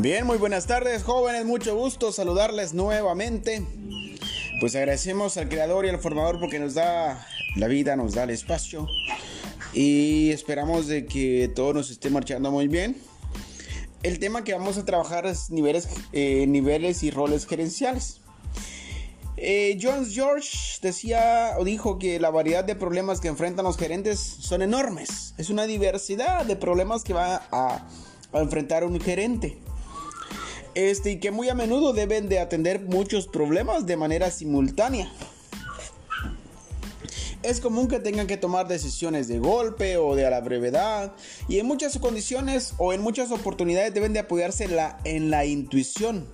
Bien, muy buenas tardes jóvenes, mucho gusto saludarles nuevamente. Pues agradecemos al creador y al formador porque nos da la vida, nos da el espacio y esperamos de que todo nos esté marchando muy bien. El tema que vamos a trabajar es niveles, eh, niveles y roles gerenciales. Eh, Jones George decía o dijo que la variedad de problemas que enfrentan los gerentes son enormes. Es una diversidad de problemas que va a, a enfrentar un gerente. Este, y que muy a menudo deben de atender muchos problemas de manera simultánea. Es común que tengan que tomar decisiones de golpe o de a la brevedad y en muchas condiciones o en muchas oportunidades deben de apoyarse en la, intuición.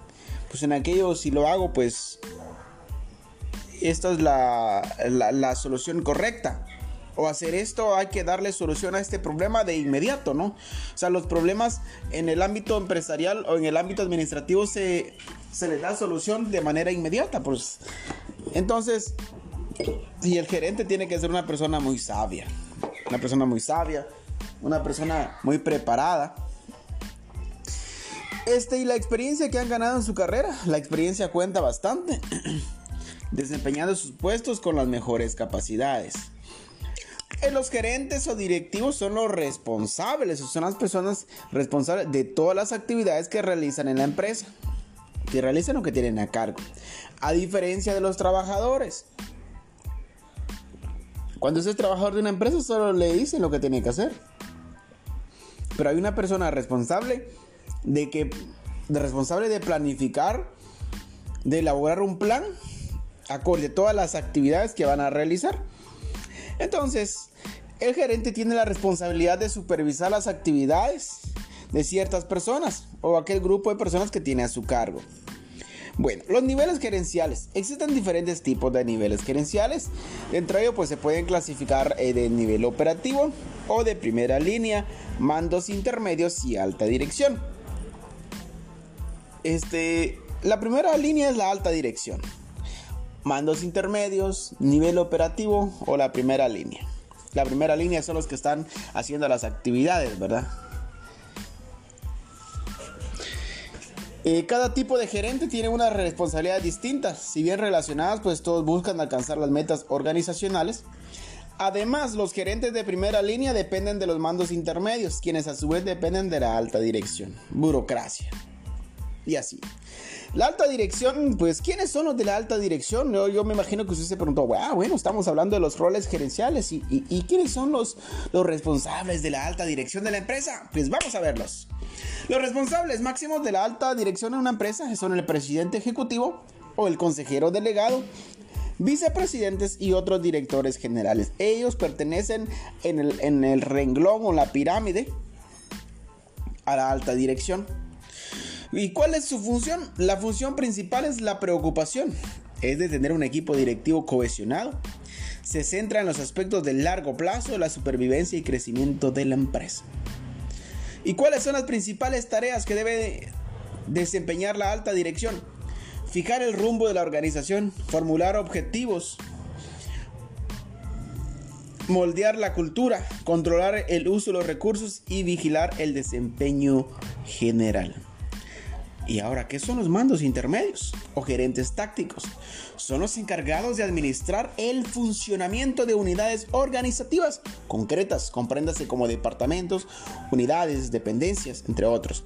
Pues en aquello si lo hago pues esta es la, la solución correcta o hacer esto, hay que darle solución a este problema de inmediato, ¿no? O sea, los problemas en el ámbito empresarial o en el ámbito administrativo se, se les da solución de manera inmediata, pues. Entonces, y el gerente tiene que ser una persona muy sabia, una persona muy sabia, una persona muy preparada. Este y la experiencia que han ganado en su carrera, la experiencia cuenta bastante, desempeñando sus puestos con las mejores capacidades los gerentes o directivos son los responsables, son las personas responsables de todas las actividades que realizan en la empresa, que realizan o que tienen a cargo. A diferencia de los trabajadores. Cuando es trabajador de una empresa solo le dicen lo que tiene que hacer. Pero hay una persona responsable de que responsable de planificar, de elaborar un plan acorde a todas las actividades que van a realizar. Entonces, el gerente tiene la responsabilidad de supervisar las actividades de ciertas personas o aquel grupo de personas que tiene a su cargo. Bueno, los niveles gerenciales. Existen diferentes tipos de niveles gerenciales. Entre ellos pues se pueden clasificar eh, de nivel operativo o de primera línea, mandos intermedios y alta dirección. Este, la primera línea es la alta dirección mandos intermedios, nivel operativo o la primera línea. La primera línea son los que están haciendo las actividades, ¿verdad? Eh, cada tipo de gerente tiene una responsabilidad distinta, si bien relacionadas, pues todos buscan alcanzar las metas organizacionales. Además, los gerentes de primera línea dependen de los mandos intermedios, quienes a su vez dependen de la alta dirección, burocracia. Y así. La alta dirección, pues, ¿quiénes son los de la alta dirección? Yo, me imagino que usted se preguntó, bueno, estamos hablando de los roles gerenciales y, quiénes son los, los responsables de la alta dirección de la empresa. Pues vamos a verlos. Los responsables máximos de la alta dirección en una empresa son el presidente ejecutivo o el consejero delegado, vicepresidentes y otros directores generales. Ellos pertenecen en el, en el renglón o la pirámide a la alta dirección. ¿Y cuál es su función? La función principal es la preocupación, es de tener un equipo directivo cohesionado. Se centra en los aspectos de largo plazo, la supervivencia y crecimiento de la empresa. ¿Y cuáles son las principales tareas que debe desempeñar la alta dirección? Fijar el rumbo de la organización, formular objetivos, moldear la cultura, controlar el uso de los recursos y vigilar el desempeño general. ¿Y ahora qué son los mandos intermedios o gerentes tácticos? Son los encargados de administrar el funcionamiento de unidades organizativas concretas, compréndase como departamentos, unidades, dependencias, entre otros.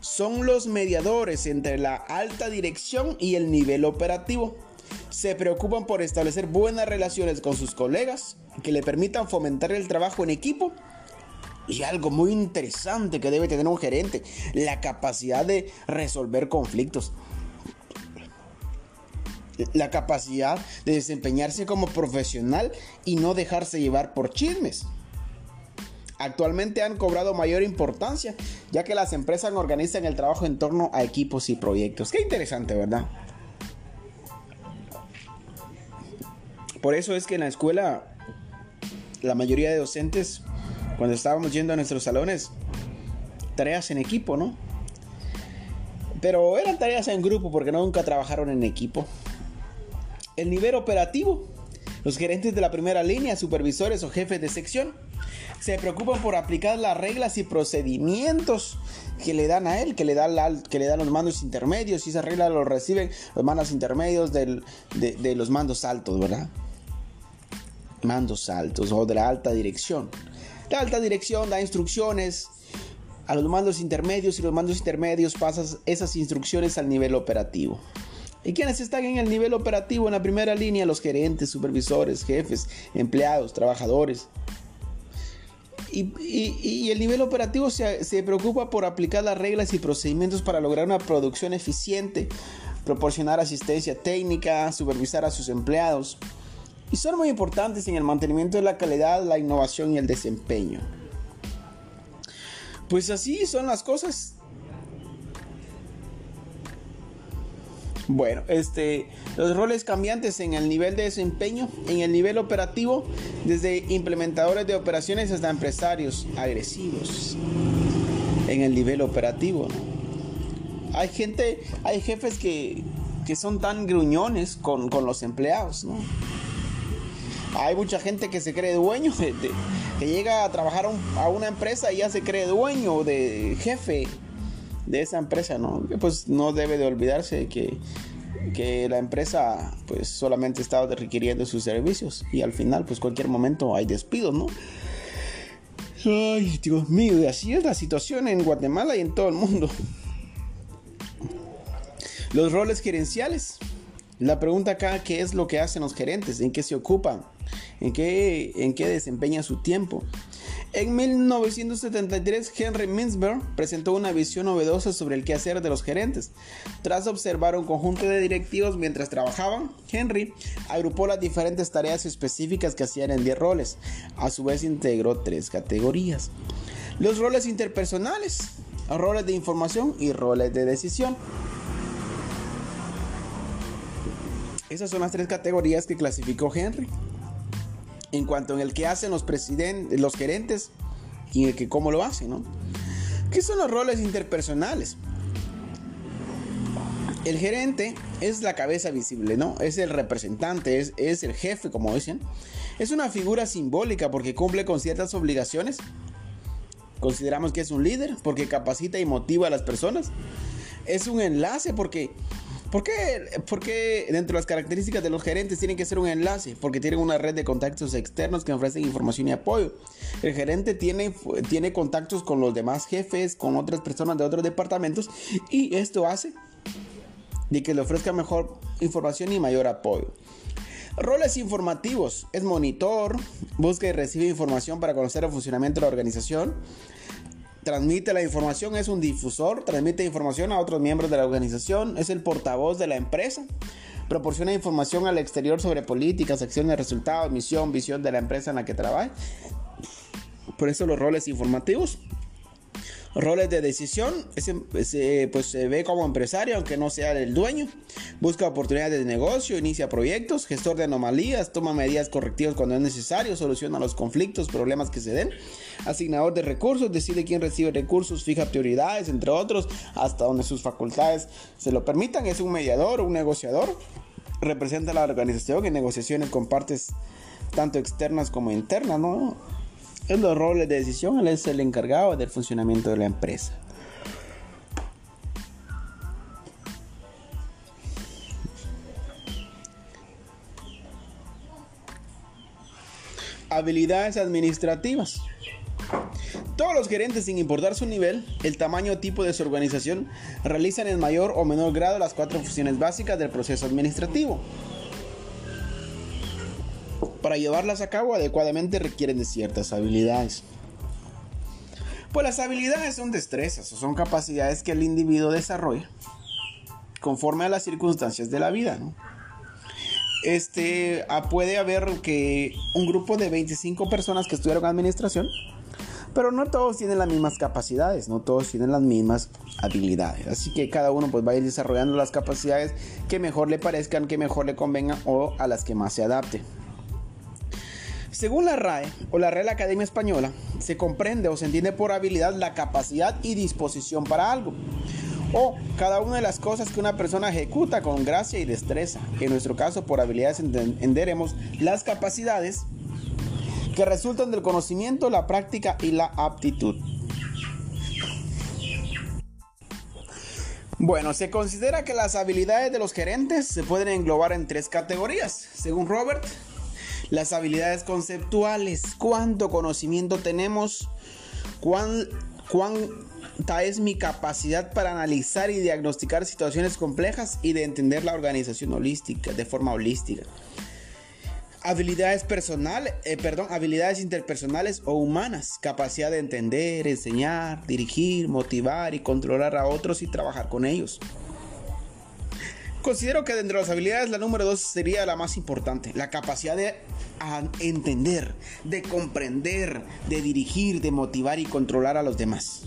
Son los mediadores entre la alta dirección y el nivel operativo. Se preocupan por establecer buenas relaciones con sus colegas que le permitan fomentar el trabajo en equipo y algo muy interesante que debe tener un gerente, la capacidad de resolver conflictos. La capacidad de desempeñarse como profesional y no dejarse llevar por chismes. Actualmente han cobrado mayor importancia, ya que las empresas organizan el trabajo en torno a equipos y proyectos. Qué interesante, ¿verdad? Por eso es que en la escuela la mayoría de docentes cuando estábamos yendo a nuestros salones, tareas en equipo, ¿no? Pero eran tareas en grupo porque nunca trabajaron en equipo. El nivel operativo Los gerentes de la primera línea, supervisores o jefes de sección, se preocupan por aplicar las reglas y procedimientos que le dan a él, que le dan, los mandos intermedios y esas reglas los reciben los mandos intermedios de los mandos altos, ¿verdad? Mandos altos o de la alta dirección. La alta dirección da instrucciones a los mandos intermedios y los mandos intermedios pasan esas instrucciones al nivel operativo. ¿Y quienes están en el nivel operativo en la primera línea? Los gerentes, supervisores, jefes, empleados, trabajadores. Y, el nivel operativo se, se, preocupa por aplicar las reglas y procedimientos para lograr una producción eficiente, proporcionar asistencia técnica, supervisar a sus empleados. Y son muy importantes en el mantenimiento de la calidad, la innovación y el desempeño. Pues así son las cosas. Bueno, este, los roles cambiantes en el nivel de desempeño, en el nivel operativo, desde implementadores de operaciones hasta empresarios agresivos. En el nivel operativo, Hay gente, hay jefes que, que son tan gruñones con, los empleados, ¿no? Hay mucha gente que se cree dueño, que llega a trabajar a una empresa y ya se cree dueño, de jefe de esa empresa, ¿no? Pues no debe de olvidarse que, que la empresa pues solamente está requiriendo sus servicios y al final pues cualquier momento hay despidos, ¿no? Ay, Dios mío, así es la situación en Guatemala y en todo el mundo. Los roles gerenciales. La pregunta acá, ¿qué es lo que hacen los gerentes? ¿En qué se ocupan? ¿En qué, en qué desempeña su tiempo? En 1973, Henry Mintzberg presentó una visión novedosa sobre el quehacer de los gerentes. Tras observar un conjunto de directivos mientras trabajaban, Henry agrupó las diferentes tareas específicas que hacían en 10 roles. A su vez integró tres categorías. Los roles interpersonales, roles de información y roles de decisión. Esas son las tres categorías que clasificó Henry en cuanto en el que hacen los presidentes, los gerentes y el que cómo lo hacen, ¿no? ¿Qué son los roles interpersonales? El gerente es la cabeza visible, ¿no? Es el representante, es, es el jefe, como dicen. Es una figura simbólica porque cumple con ciertas obligaciones. Consideramos que es un líder porque capacita y motiva a las personas. Es un enlace porque ¿Por qué, dentro de las características de los gerentes tienen que ser un enlace? Porque tienen una red de contactos externos que ofrecen información y apoyo. El gerente tiene, tiene contactos con los demás jefes, con otras personas de otros departamentos y esto hace de que le ofrezca mejor información y mayor apoyo. Roles informativos. Es monitor, busca y recibe información para conocer el funcionamiento de la organización transmite la información, es un difusor, transmite información a otros miembros de la organización, es el portavoz de la empresa, proporciona información al exterior sobre políticas, acciones, resultados, misión, visión de la empresa en la que trabaja. Por eso los roles informativos roles de decisión, ese, pues se ve como empresario, aunque no sea el dueño. Busca oportunidades de negocio, inicia proyectos, gestor de anomalías, toma medidas correctivas cuando es necesario, soluciona los conflictos, problemas que se den. Asignador de recursos, decide quién recibe recursos, fija prioridades, entre otros, hasta donde sus facultades se lo permitan. Es un mediador, un negociador. Representa a la organización en negociaciones con partes tanto externas como internas, ¿no? En los roles de decisión, él es el encargado del funcionamiento de la empresa. Habilidades administrativas. Todos los gerentes, sin importar su nivel, el tamaño o tipo de su organización, realizan en mayor o menor grado las cuatro funciones básicas del proceso administrativo. Para llevarlas a cabo adecuadamente requieren de ciertas habilidades. Pues las habilidades son destrezas o son capacidades que el individuo desarrolla conforme a las circunstancias de la vida. Este, ah, puede haber que un grupo de 25 personas que estudiaron administración, pero no todos tienen las mismas capacidades, no todos tienen las mismas habilidades. Así que cada uno pues va a ir desarrollando las capacidades que mejor le parezcan, que mejor le convengan o a las que más se adapte. Según la RAE o la Real Academia Española, se comprende o se entiende por habilidad la capacidad y disposición para algo. o cada una de las cosas que una persona ejecuta con gracia y destreza. En nuestro caso, por habilidades entenderemos las capacidades que resultan del conocimiento, la práctica y la aptitud. Bueno, se considera que las habilidades de los gerentes se pueden englobar en tres categorías. Según Robert, las habilidades conceptuales, cuánto conocimiento tenemos, cuán, cuánta es mi capacidad para analizar y diagnosticar situaciones complejas y de entender la organización holística, de forma holística habilidades personales, eh, perdón, habilidades interpersonales o humanas, capacidad de entender, enseñar, dirigir, motivar y controlar a otros y trabajar con ellos. Considero que dentro de las habilidades la número dos sería la más importante, la capacidad de entender, de comprender, de dirigir, de motivar y controlar a los demás.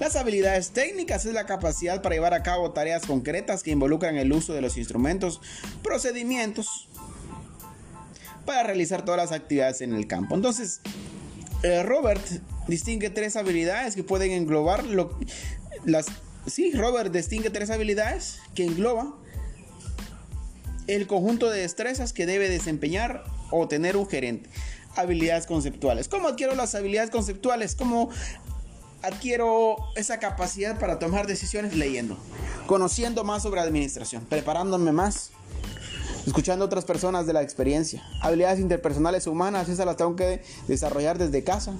Las habilidades técnicas es la capacidad para llevar a cabo tareas concretas que involucran el uso de los instrumentos, procedimientos, para realizar todas las actividades en el campo. Entonces, eh, Robert distingue tres habilidades que pueden englobar lo, las... Sí, Robert distingue tres habilidades que engloban el conjunto de destrezas que debe desempeñar o tener un gerente. Habilidades conceptuales. ¿Cómo adquiero las habilidades conceptuales? ¿Cómo adquiero esa capacidad para tomar decisiones leyendo? Conociendo más sobre administración, preparándome más escuchando a otras personas de la experiencia. Habilidades interpersonales humanas, esas las tengo que desarrollar desde casa.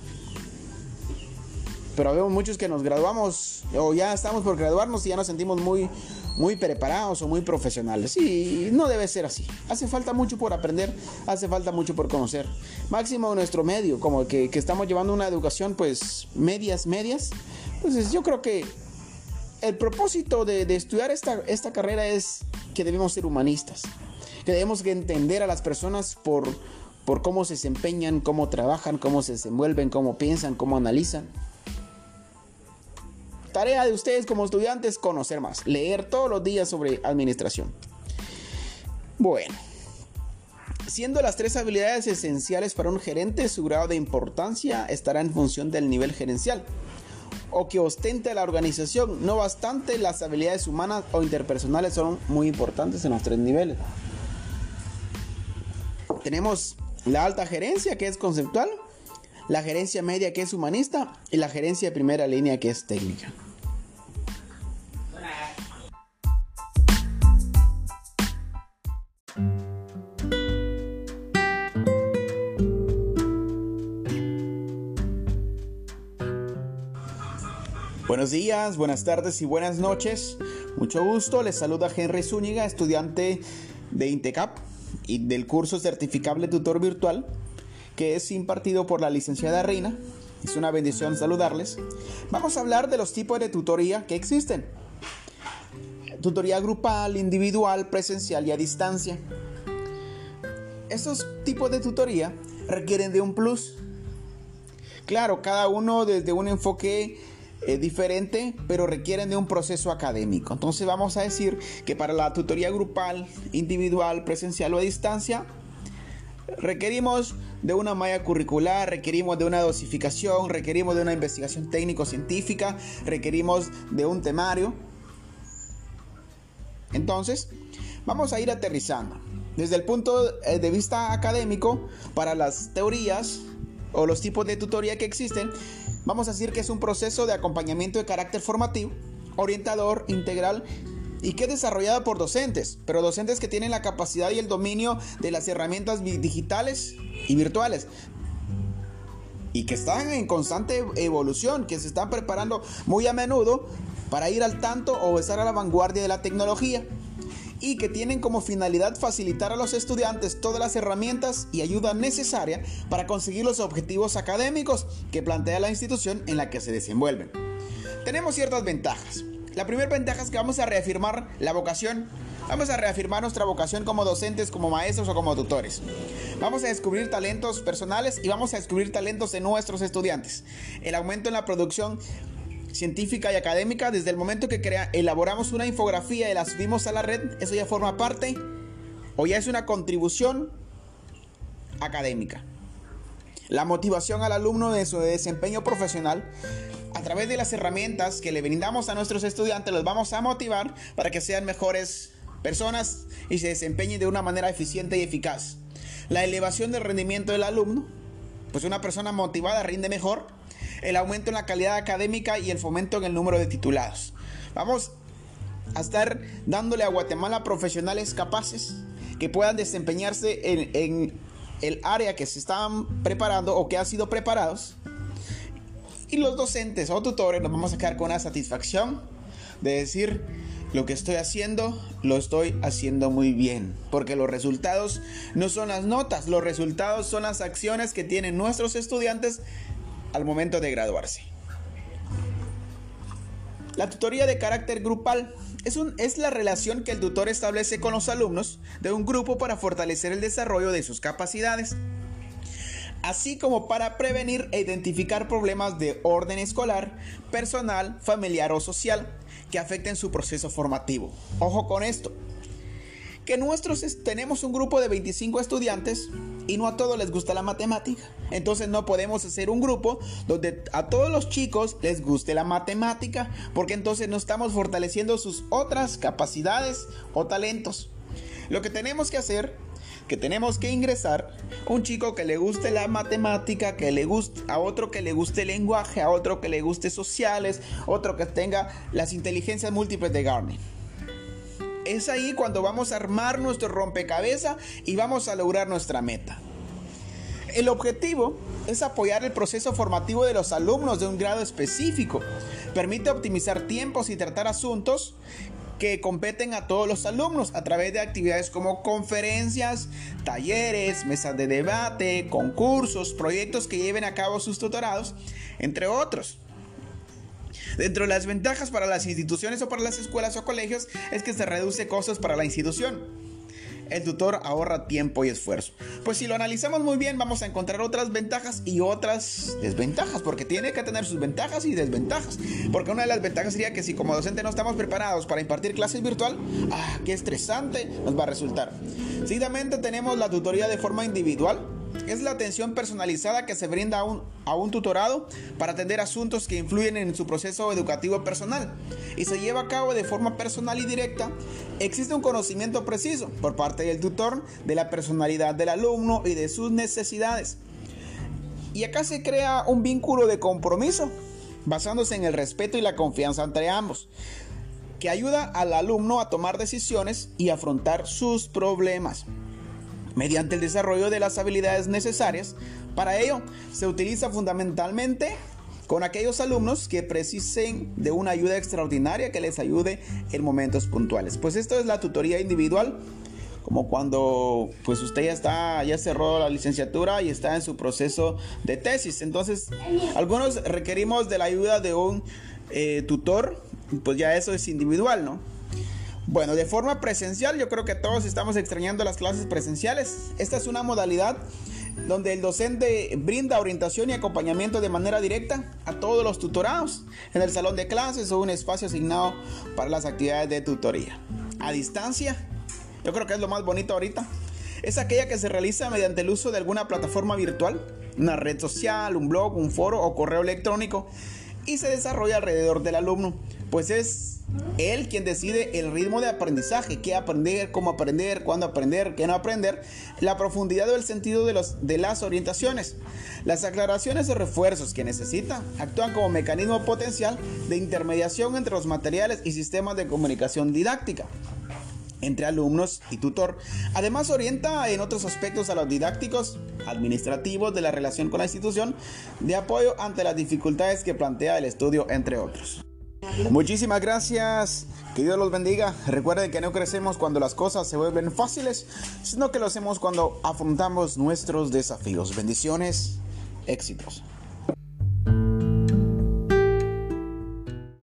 Pero vemos muchos que nos graduamos o ya estamos por graduarnos y ya nos sentimos muy, muy preparados o muy profesionales. Y no debe ser así. Hace falta mucho por aprender, hace falta mucho por conocer. Máximo nuestro medio, como que, que estamos llevando una educación pues medias, medias. Entonces yo creo que el propósito de, de estudiar esta, esta carrera es que debemos ser humanistas que debemos entender a las personas por, por cómo se desempeñan, cómo trabajan, cómo se desenvuelven, cómo piensan, cómo analizan. Tarea de ustedes como estudiantes, conocer más, leer todos los días sobre administración. Bueno, siendo las tres habilidades esenciales para un gerente, su grado de importancia estará en función del nivel gerencial o que ostente la organización. No bastante, las habilidades humanas o interpersonales son muy importantes en los tres niveles. Tenemos la alta gerencia que es conceptual, la gerencia media que es humanista y la gerencia de primera línea que es técnica. Buenos días, buenas tardes y buenas noches. Mucho gusto, les saluda Henry Zúñiga, estudiante de INTECAP y del curso certificable tutor virtual que es impartido por la licenciada Reina. Es una bendición saludarles. Vamos a hablar de los tipos de tutoría que existen. Tutoría grupal, individual, presencial y a distancia. Estos tipos de tutoría requieren de un plus. Claro, cada uno desde un enfoque es diferente, pero requieren de un proceso académico. Entonces vamos a decir que para la tutoría grupal, individual, presencial o a distancia, requerimos de una malla curricular, requerimos de una dosificación, requerimos de una investigación técnico-científica, requerimos de un temario. Entonces, vamos a ir aterrizando. Desde el punto eh, de vista académico, para las teorías o los tipos de tutoría que existen, Vamos a decir que es un proceso de acompañamiento de carácter formativo, orientador, integral y que es desarrollado por docentes, pero docentes que tienen la capacidad y el dominio de las herramientas digitales y virtuales y que están en constante evolución, que se están preparando muy a menudo para ir al tanto o estar a la vanguardia de la tecnología y que tienen como finalidad facilitar a los estudiantes todas las herramientas y ayuda necesaria para conseguir los objetivos académicos que plantea la institución en la que se desenvuelven. Tenemos ciertas ventajas. La primera ventaja es que vamos a reafirmar la vocación Vamos a reafirmar nuestra vocación como docentes, como maestros o como tutores. Vamos a descubrir talentos personales y vamos a descubrir talentos en nuestros estudiantes. El aumento en la producción científica y académica, desde el momento que crea, elaboramos una infografía y la subimos a la red, eso ya forma parte o ya es una contribución académica. La motivación al alumno de su desempeño profesional a través de las herramientas que le brindamos a nuestros estudiantes, los vamos a motivar para que sean mejores personas y se desempeñen de una manera eficiente y eficaz. La elevación del rendimiento del alumno, pues una persona motivada rinde mejor, el aumento en la calidad académica y el fomento en el número de titulados. Vamos a estar dándole a Guatemala profesionales capaces que puedan desempeñarse en, el área que se están preparando o que han sido preparados. Y los docentes o tutores nos vamos a quedar con la satisfacción de decir, lo que estoy haciendo, lo estoy haciendo muy bien. Porque los resultados no son las notas, los resultados son las acciones que tienen nuestros estudiantes al momento de graduarse. La tutoría de carácter grupal es, un, es, la relación que el tutor establece con los alumnos de un grupo para fortalecer el desarrollo de sus capacidades, así como para prevenir e identificar problemas de orden escolar, personal, familiar o social que afecten su proceso formativo. Ojo con esto, que nuestros tenemos un grupo de 25 estudiantes y no a todos les gusta la matemática. Entonces no podemos hacer un grupo donde a todos los chicos les guste la matemática, porque entonces no estamos fortaleciendo sus otras capacidades o talentos. Lo que tenemos que hacer, que tenemos que ingresar un chico que le guste la matemática, que le guste a otro que le guste el lenguaje, a otro que le guste sociales, otro que tenga las inteligencias múltiples de Garner. Es ahí cuando vamos a armar nuestro rompecabezas y vamos a lograr nuestra meta. El objetivo es apoyar el proceso formativo de los alumnos de un grado específico. Permite optimizar tiempos y tratar asuntos que competen a todos los alumnos a través de actividades como conferencias, talleres, mesas de debate, concursos, proyectos que lleven a cabo sus tutorados, entre otros. Dentro de las ventajas para las instituciones o para las escuelas o colegios es que se reduce costos para la institución. El tutor ahorra tiempo y esfuerzo. Pues si lo analizamos muy bien vamos a encontrar otras ventajas y otras desventajas, porque tiene que tener sus ventajas y desventajas. Porque una de las ventajas sería que si como docente no estamos preparados para impartir clases virtual, ah, qué estresante nos va a resultar. Seguidamente tenemos la tutoría de forma individual es la atención personalizada que se brinda a un, a un tutorado para atender asuntos que influyen en su proceso educativo personal y se lleva a cabo de forma personal y directa. Existe un conocimiento preciso por parte del tutor de la personalidad del alumno y de sus necesidades. Y acá se crea un vínculo de compromiso basándose en el respeto y la confianza entre ambos, que ayuda al alumno a tomar decisiones y afrontar sus problemas mediante el desarrollo de las habilidades necesarias. Para ello, se utiliza fundamentalmente con aquellos alumnos que precisen de una ayuda extraordinaria que les ayude en momentos puntuales. Pues esto es la tutoría individual, como cuando pues usted ya está ya cerró la licenciatura y está en su proceso de tesis. Entonces, algunos requerimos de la ayuda de un eh, tutor, pues ya eso es individual, ¿no? Bueno, de forma presencial, yo creo que todos estamos extrañando las clases presenciales. Esta es una modalidad donde el docente brinda orientación y acompañamiento de manera directa a todos los tutorados en el salón de clases o un espacio asignado para las actividades de tutoría. A distancia, yo creo que es lo más bonito ahorita. Es aquella que se realiza mediante el uso de alguna plataforma virtual, una red social, un blog, un foro o correo electrónico y se desarrolla alrededor del alumno, pues es él quien decide el ritmo de aprendizaje, qué aprender, cómo aprender, cuándo aprender, qué no aprender, la profundidad o el sentido de, de las orientaciones. Las aclaraciones o refuerzos que necesita actúan como mecanismo potencial de intermediación entre los materiales y sistemas de comunicación didáctica entre alumnos y tutor. Además orienta en otros aspectos a los didácticos, administrativos de la relación con la institución, de apoyo ante las dificultades que plantea el estudio, entre otros. Muchísimas gracias. Que Dios los bendiga. Recuerden que no crecemos cuando las cosas se vuelven fáciles, sino que lo hacemos cuando afrontamos nuestros desafíos. Bendiciones, éxitos.